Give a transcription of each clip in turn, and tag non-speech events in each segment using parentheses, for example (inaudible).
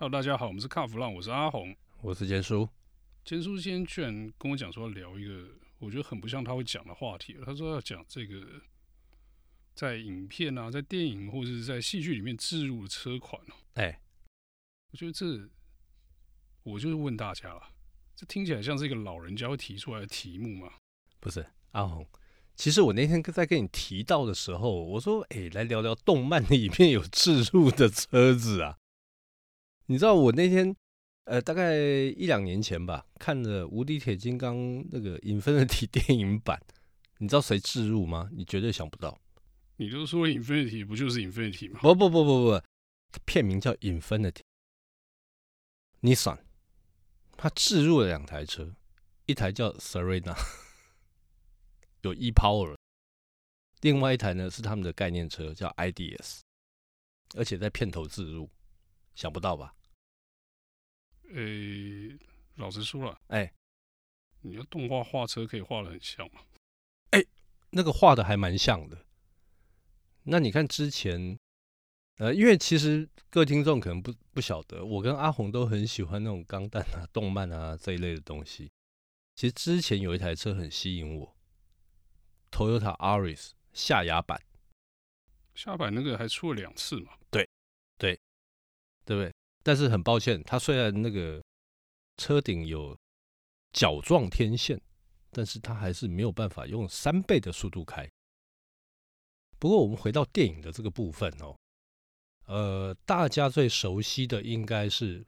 Hello，大家好，我们是卡弗浪，我是阿红，我是坚叔。坚叔今天居然跟我讲说要聊一个我觉得很不像他会讲的话题。他说要讲这个在影片啊、在电影或者是在戏剧里面置入的车款哦。哎、欸，我觉得这，我就是问大家了，这听起来像是一个老人家会提出来的题目吗？不是，阿红。其实我那天在跟你提到的时候，我说：“哎、欸，来聊聊动漫里面有置入的车子啊。”你知道我那天，呃，大概一两年前吧，看了《无敌铁金刚》那个 Infinity (laughs) 电影版，你知道谁置入吗？你绝对想不到。你都说 Infinity 不就是 Infinity 吗？不不不不不，片名叫 Infinity。Nissan，它置入了两台车，一台叫 Serena，(laughs) 有 E-Power，另外一台呢是他们的概念车叫 IDS，而且在片头置入，想不到吧？诶、欸，老实说了，哎、欸，你要动画画车可以画的很像吗？哎、欸，那个画的还蛮像的。那你看之前，呃，因为其实各位听众可能不不晓得，我跟阿红都很喜欢那种钢弹啊、动漫啊这一类的东西。其实之前有一台车很吸引我，Toyota Auris 下牙版。下版那个还出了两次嘛？对，对，对不对？但是很抱歉，它虽然那个车顶有角状天线，但是它还是没有办法用三倍的速度开。不过我们回到电影的这个部分哦，呃，大家最熟悉的应该是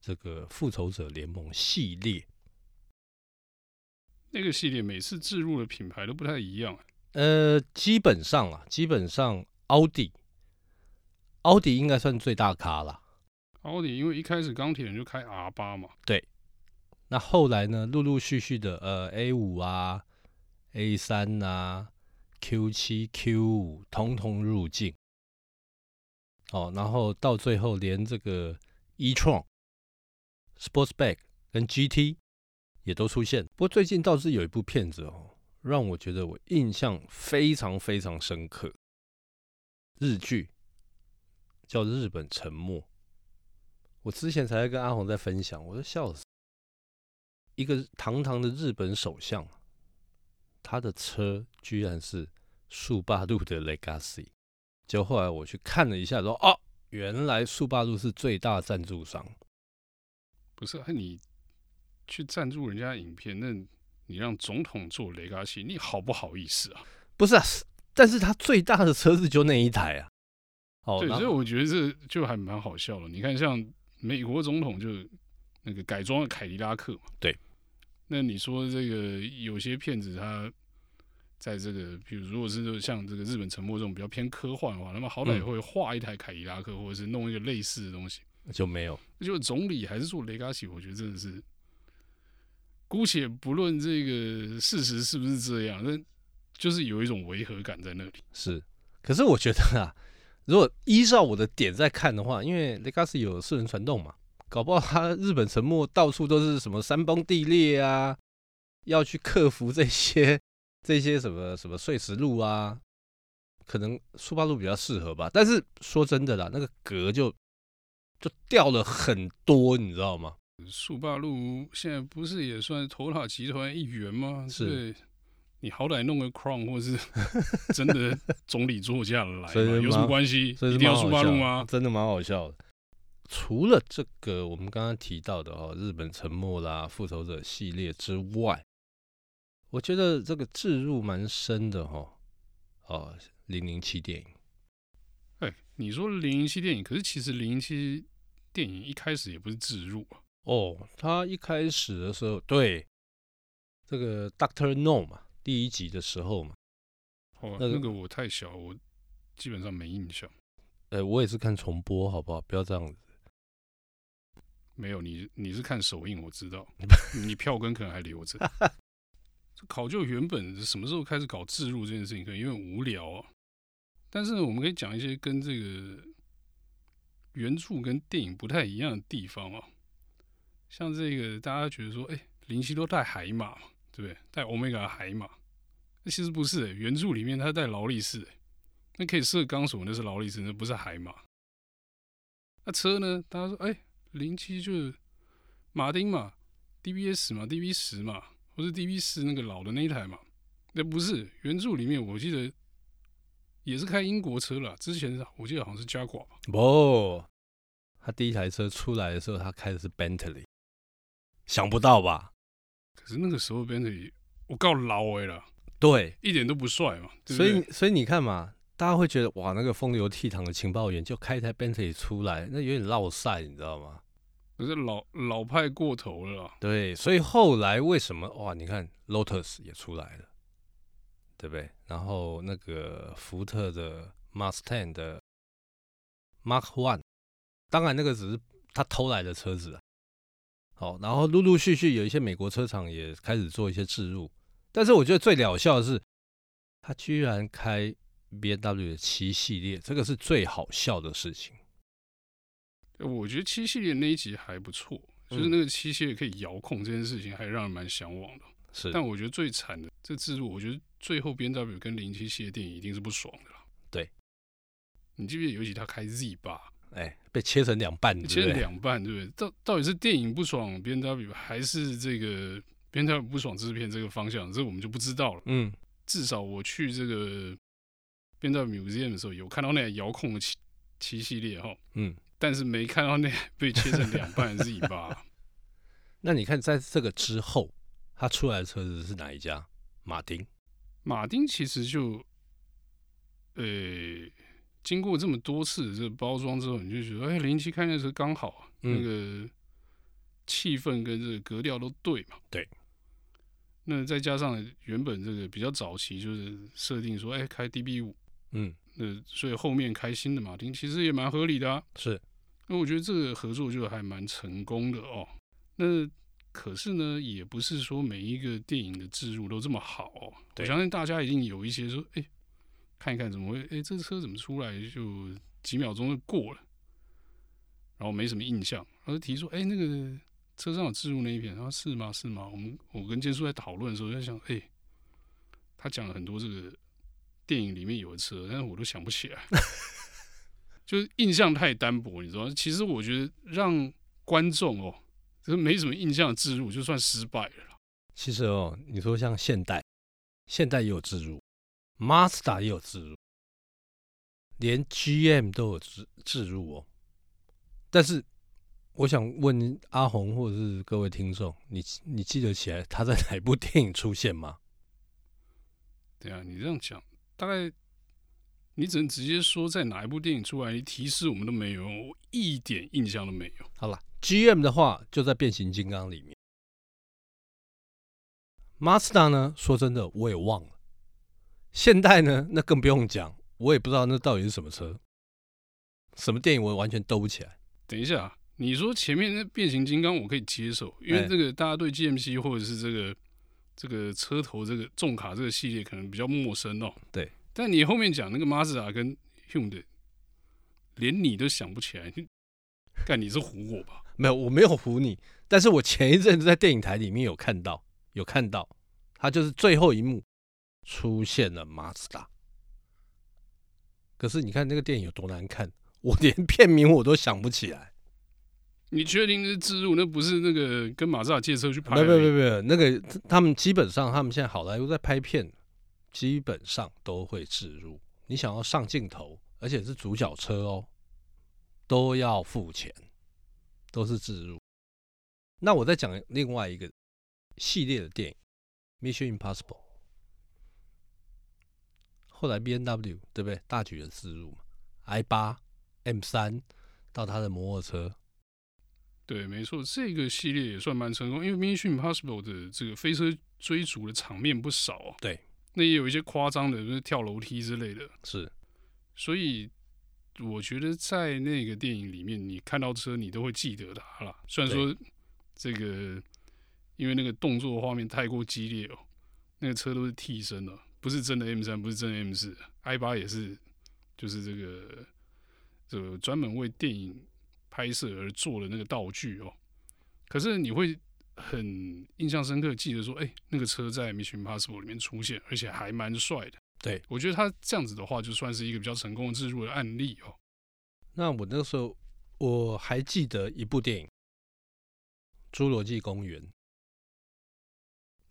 这个《复仇者联盟》系列。那个系列每次置入的品牌都不太一样。呃，基本上啊，基本上奥迪，奥迪应该算最大咖了。奥迪因为一开始钢铁人就开 R 八嘛，对。那后来呢，陆陆续续的呃 A 五啊、A 三啊、Q 七、Q 五通通入境。哦，然后到最后连这个 e-tron、Sportsback 跟 GT 也都出现。不过最近倒是有一部片子哦，让我觉得我印象非常非常深刻，日剧叫《日本沉没》。我之前才在跟阿红在分享，我都笑死。一个堂堂的日本首相，他的车居然是速霸陆的 Legacy。就后来我去看了一下，说哦，原来速霸陆是最大赞助商。不是，你去赞助人家影片，那你让总统做 Legacy，你好不好意思啊？不是啊，但是他最大的车子就那一台啊。哦，对，所以我觉得这就还蛮好笑的。你看，像。美国总统就那个改装了凯迪拉克嘛，对。那你说这个有些骗子，他在这个，比如如果是像这个日本沉没这种比较偏科幻的话，那么好歹也会画一台凯迪拉克，或者是弄一个类似的东西。就没有，就总理还是做雷嘎西，我觉得真的是，姑且不论这个事实是不是这样，那就是有一种违和感在那里。是，可是我觉得啊。如果依照我的点在看的话，因为 Legacy 有四轮传动嘛，搞不好他日本沉没到处都是什么山崩地裂啊，要去克服这些 (laughs) 这些什么什么碎石路啊，可能速八路比较适合吧。但是说真的啦，那个格就就掉了很多，你知道吗？速八路现在不是也算 Toyota 集团一员吗？是。你好歹弄个 Crown 或是 (laughs) 真的总理座驾来，有什么关系？一定要速霸陆吗？真的蛮好笑的。除了这个我们刚刚提到的哦，日本沉没啦、复仇者系列之外，我觉得这个置入蛮深的哈。哦，零零七电影。哎，你说零零七电影，可是其实零零七电影一开始也不是置入啊。哦，他一开始的时候，对这个 Doctor No 嘛。第一集的时候嘛，哦，那个我太小，我基本上没印象。呃，我也是看重播，好不好？不要这样子。没有你，你是看首映，我知道。(laughs) 你票根可能还留着。(laughs) 这考究原本什么时候开始搞置入这件事情，可能因为无聊啊。但是我们可以讲一些跟这个原著跟电影不太一样的地方啊。像这个，大家觉得说，哎，林夕都带海马嘛。对不对？带欧米伽海马，那其实不是、原著里面它带劳力士、那可以射钢索，那是劳力士，那不是海马。那车呢？大家说，哎，零七就是马丁嘛，DBS 嘛，DB 十嘛，或是 DB 四那个老的那一台嘛。那不是原著里面，我记得也是开英国车了。之前我记得好像是 Jaguar 吧。不，他第一台车出来的时候，他开的是 Bentley，想不到吧？可是那个时候 Bentley 我告老哎了，对，一点都不帅嘛。对对，所以所以你看嘛，大家会觉得哇，那个风流倜傥的情报员就开一台 Bentley 出来，那有点落赛，你知道吗？可是老老派过头了。对，所以后来为什么哇？你看 Lotus 也出来了。对不对？然后那个福特的 Mustang 的 Mark One，当然那个只是他偷来的车子啊。好，然后陆陆续续有一些美国车厂也开始做一些置入，但是我觉得最了笑的是，他居然开 BMW 的七系列，这个是最好笑的事情。我觉得七系列那一集还不错，就是那个七系列可以遥控这件事情，还让人蛮向往的。是，但我觉得最惨的这置入，我觉得最后 BMW 跟零七系列电影一定是不爽的啦。对，你记不记得尤其他开 Z 八，哎，被切成两半，切成两半，对不对？到到底是电影不爽 BMW，还是这个 BMW 不爽制片这个方向？这我们就不知道了。嗯，至少我去这个 BMW Museum 的时候，有看到那台遥控的七七系列哈，嗯，但是没看到那被切成两半的 Z 八。(laughs) 那你看，在这个之后。他出来的车子是哪一家？马丁。马丁其实就，呃、欸，经过这么多次的这个包装之后，你就觉得，哎、欸，零七开那车刚好，嗯、那个气氛跟这个格调都对嘛。对。那再加上原本这个比较早期就是设定说，哎、欸，开 DB 五，嗯，那所以后面开新的马丁其实也蛮合理的啊。是。那我觉得这个合作就还蛮成功的哦。那。可是呢，也不是说每一个电影的置入都这么好哦。我相信大家一定有一些说，哎，看一看怎么会，哎，这个车怎么出来就几秒钟就过了，然后没什么印象。然后提出，哎，那个车上有置入那一片，然后是吗？是吗？我们我跟建叔在讨论的时候在想，哎，他讲了很多这个电影里面有的车，但是我都想不起来，(laughs) 就是印象太单薄，你知道吗？其实我觉得让观众哦。就是没什么印象的置入，就算失败了。其实哦，你说像现代，现代也有置入，Mazda 也有自入，连 GM 都有自自入哦。但是，我想问阿红或者是各位听众，你你记得起来他在哪部电影出现吗？对啊，你这样讲，大概你只能直接说在哪一部电影出来，你提示我们都没有，我一点印象都没有。好了。GM 的话就在变形金刚里面，Mazda 呢？说真的，我也忘了。现代呢？那更不用讲，我也不知道那到底是什么车，什么电影我完全兜不起来。等一下，你说前面那变形金刚我可以接受，因为这个大家对 GMC 或者是这个这个车头这个重卡这个系列可能比较陌生哦。对，但你后面讲那个 Mazda 跟 Hyundai，连你都想不起来，(laughs) 干你是唬我吧？没有，我没有唬你，但是我前一阵子在电影台里面有看到，有看到，它就是最后一幕出现了马自达。可是你看那个电影有多难看，(laughs) 我连片名我都想不起来。你确定是自入？那不是那个跟马自达借车去拍？没有没有没有，那个他们基本上他们现在好莱坞在拍片，基本上都会自入。你想要上镜头，而且是主角车哦，都要付钱。都是自入。那我再讲另外一个系列的电影《Mission Impossible》，后来 B N W 对不对？大举的置入嘛，i 八、M 三到他的摩托车。对，没错，这个系列也算蛮成功，因为《Mission Impossible》的这个飞车追逐的场面不少啊。对，那也有一些夸张的，就是跳楼梯之类的。是，所以。我觉得在那个电影里面，你看到车，你都会记得它了。虽然说这个，因为那个动作画面太过激烈哦，那个车都是替身的，不是真的 M 三，不是真的 M 四，i 八也是，就是这个这个专门为电影拍摄而做的那个道具哦。可是你会很印象深刻，记得说，哎，那个车在《Mission Impossible》里面出现，而且还蛮帅的。对，我觉得他这样子的话，就算是一个比较成功的制入的案例哦。那我那个时候，我还记得一部电影《侏罗纪公园》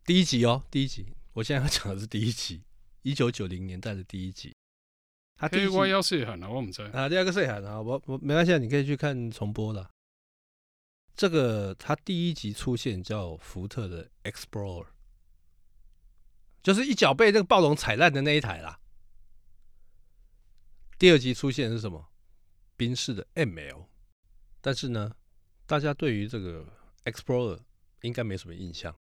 第一集哦，第一集。我现在要讲的是第一集，一九九零年代的第一集。他第一集要细喊啊，我们在啊，第二个细喊啊，我我没关系，你可以去看重播的。这个他第一集出现叫福特的 Explorer，就是一脚被那个暴龙踩烂的那一台啦。第二集出现是什么？宾士的 ML。但是呢，大家对于这个 Explorer 应该没什么印象，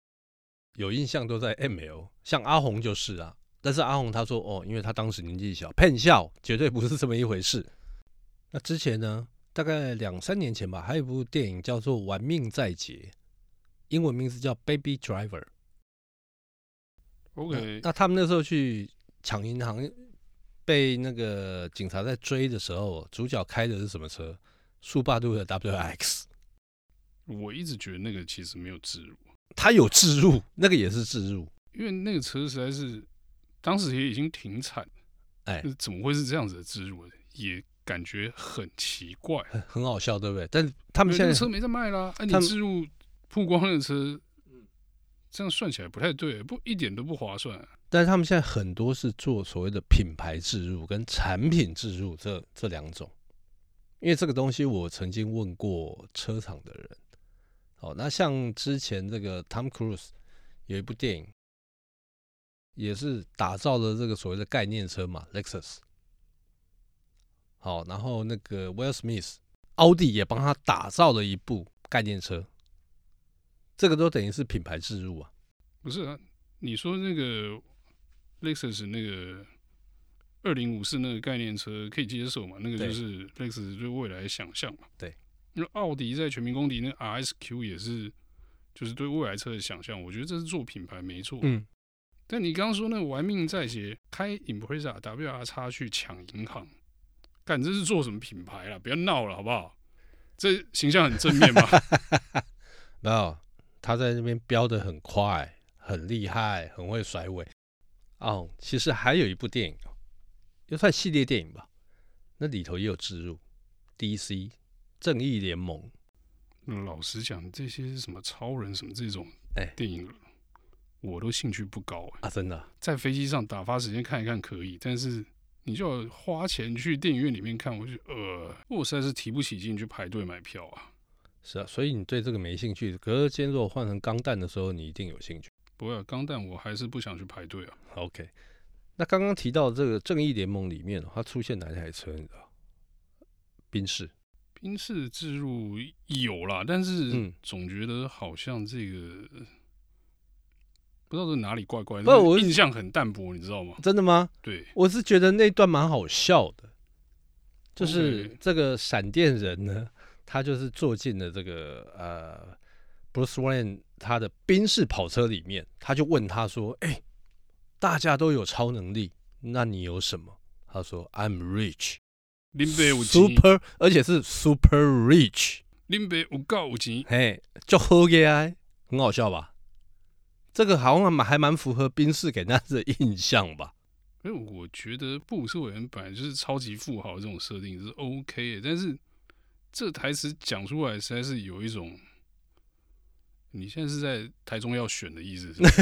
有印象都在 ML，像阿红就是啊。但是阿红他说哦，因为他当时年纪小，骗笑，绝对不是这么一回事。那之前呢，大概两三年前吧，还有一部电影叫做《玩命在劫》，英文名字叫《Baby Driver》。OK，那他们那时候去抢银行，被那个警察在追的时候，主角开的是什么车？速霸度的 WX，我一直觉得那个其实没有置入，它有置入，那个也是置入，因为那个车实在是当时也已经停产，哎，怎么会是这样子的置入？也感觉很奇怪，很，很好笑，对不对？但是他们现在车没在卖啦，哎、啊，你置入曝光那个车，这样算起来不太对，不一点都不划算、啊。但是他们现在很多是做所谓的品牌置入跟产品置入这这两种。因为这个东西，我曾经问过车厂的人。好，那像之前这个 Tom Cruise 有一部电影，也是打造了这个所谓的概念车嘛，Lexus。好，然后那个 Will Smith，奥迪也帮他打造了一部概念车。这个都等于是品牌植入啊。不是啊，你说那个 Lexus 那个。二零五四那个概念车可以接受嘛？那个就是 Lexus 对未来想象嘛。对，那奥迪在全民公敌那 RSQ 也是，就是对未来车的想象。我觉得这是做品牌没错。嗯。但你刚刚说那个玩命在劫，开 Impreza WR 叉去抢银行，干这是做什么品牌啦？不要闹了好不好？这形象很正面吗？(laughs) 没有，他在那边飙得很快，很厉害，很会甩尾。哦，其实还有一部电影。也算系列电影吧，那里头也有植入 DC 正义联盟。老实讲，这些什么超人什么这种哎电影，我都兴趣不高啊！真的，在飞机上打发时间看一看可以，但是你就要花钱去电影院里面看，我就呃，我实在是提不起劲去排队买票啊。是啊，所以你对这个没兴趣。可是今天如果换成钢弹的时候，你一定有兴趣。不会啊，钢弹我还是不想去排队啊。OK。那刚刚提到这个正义联盟里面，它出现哪台车？你知道？宾士，宾士置入有啦，但是总觉得好像这个、嗯、不知道是哪里怪怪的，不，我印象很淡薄，你知道吗？真的吗？对，我是觉得那段蛮好笑的，就是这个闪电人呢，他就是坐进了这个呃，Bruce Wayne 他的宾士跑车里面，他就问他说：“哎、欸。”大家都有超能力，那你有什么？他说：“I'm rich，林北五 super，而且是 super rich，林北有够有钱，嘿，就好嘅，很好笑吧？这个好像蛮还蛮符合宾士给大家的印象吧？因为我觉得布鲁斯韦恩本来就是超级富豪这种设定是 OK 的，但是这台词讲出来实在是有一种，你现在是在台中要选的意思是不是？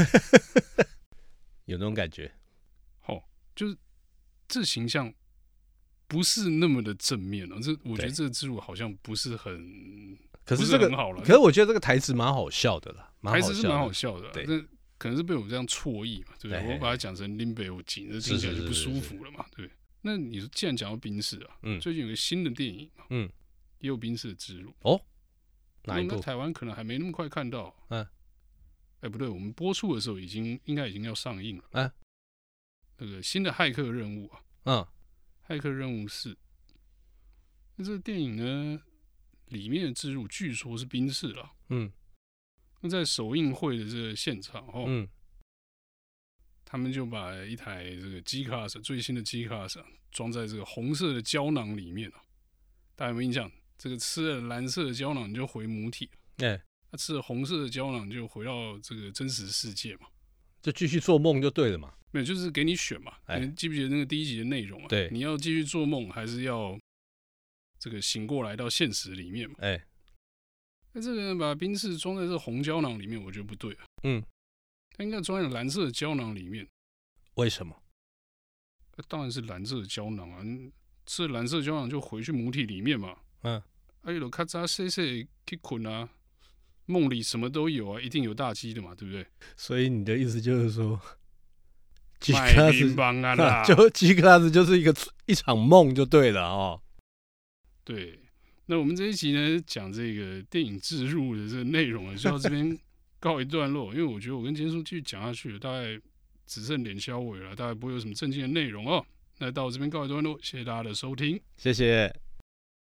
(laughs) 有那种感觉，好、哦，就是这形象不是那么的正面了、哦。这我觉得这个置入好像不是很，可是这个很好了。可是我觉得这个台词蛮好笑的啦，台词是蛮好笑的。对，可能是被我这样错译嘛，对不对？我把它讲成林北有景，那听起来就不舒服了嘛，对。那你说，既然讲到冰室啊，嗯，最近有个新的电影嘛，嗯，也有冰室的置入哦，哪一部？台湾可能还没那么快看到，嗯。哎，不对，我们播出的时候已经应该已经要上映了。哎、啊，那个新的骇客任务啊，嗯，骇客任务四。那这个电影呢，里面的置入据说是宾士了。嗯，那在首映会的这个现场哦，嗯，他们就把一台这个 G Class 最新的 G Class 装在这个红色的胶囊里面了。大家有没有印象？这个吃了蓝色的胶囊就回母体了。哎。他吃了红色的胶囊，就回到这个真实世界嘛，就继续做梦就对了嘛。没有，就是给你选嘛。你记不记得那个第一集的内容啊？对，你要继续做梦，还是要这个醒过来到现实里面嘛。哎、欸，那这个人把冰室装在这红胶囊里面，我觉得不对啊。嗯，他应该装在蓝色的胶囊里面。为什么？当然是蓝色的胶囊啊！吃蓝色胶囊就回去母体里面嘛。嗯，哎呦，咔嚓，谁谁去捆啊？梦里什么都有啊，一定有大鸡的嘛，对不对？所以你的意思就是说，(laughs) G class 啊，(laughs) 就 G class 就是一个一场梦就对了哦。对，那我们这一集呢，讲这个电影置入的这个内容呢，就到这边告一段落。(laughs) 因为我觉得我跟坚叔继续讲下去，大概只剩脸消尾了，大概不会有什么正经的内容哦。那到这边告一段落，谢谢大家的收听，谢谢。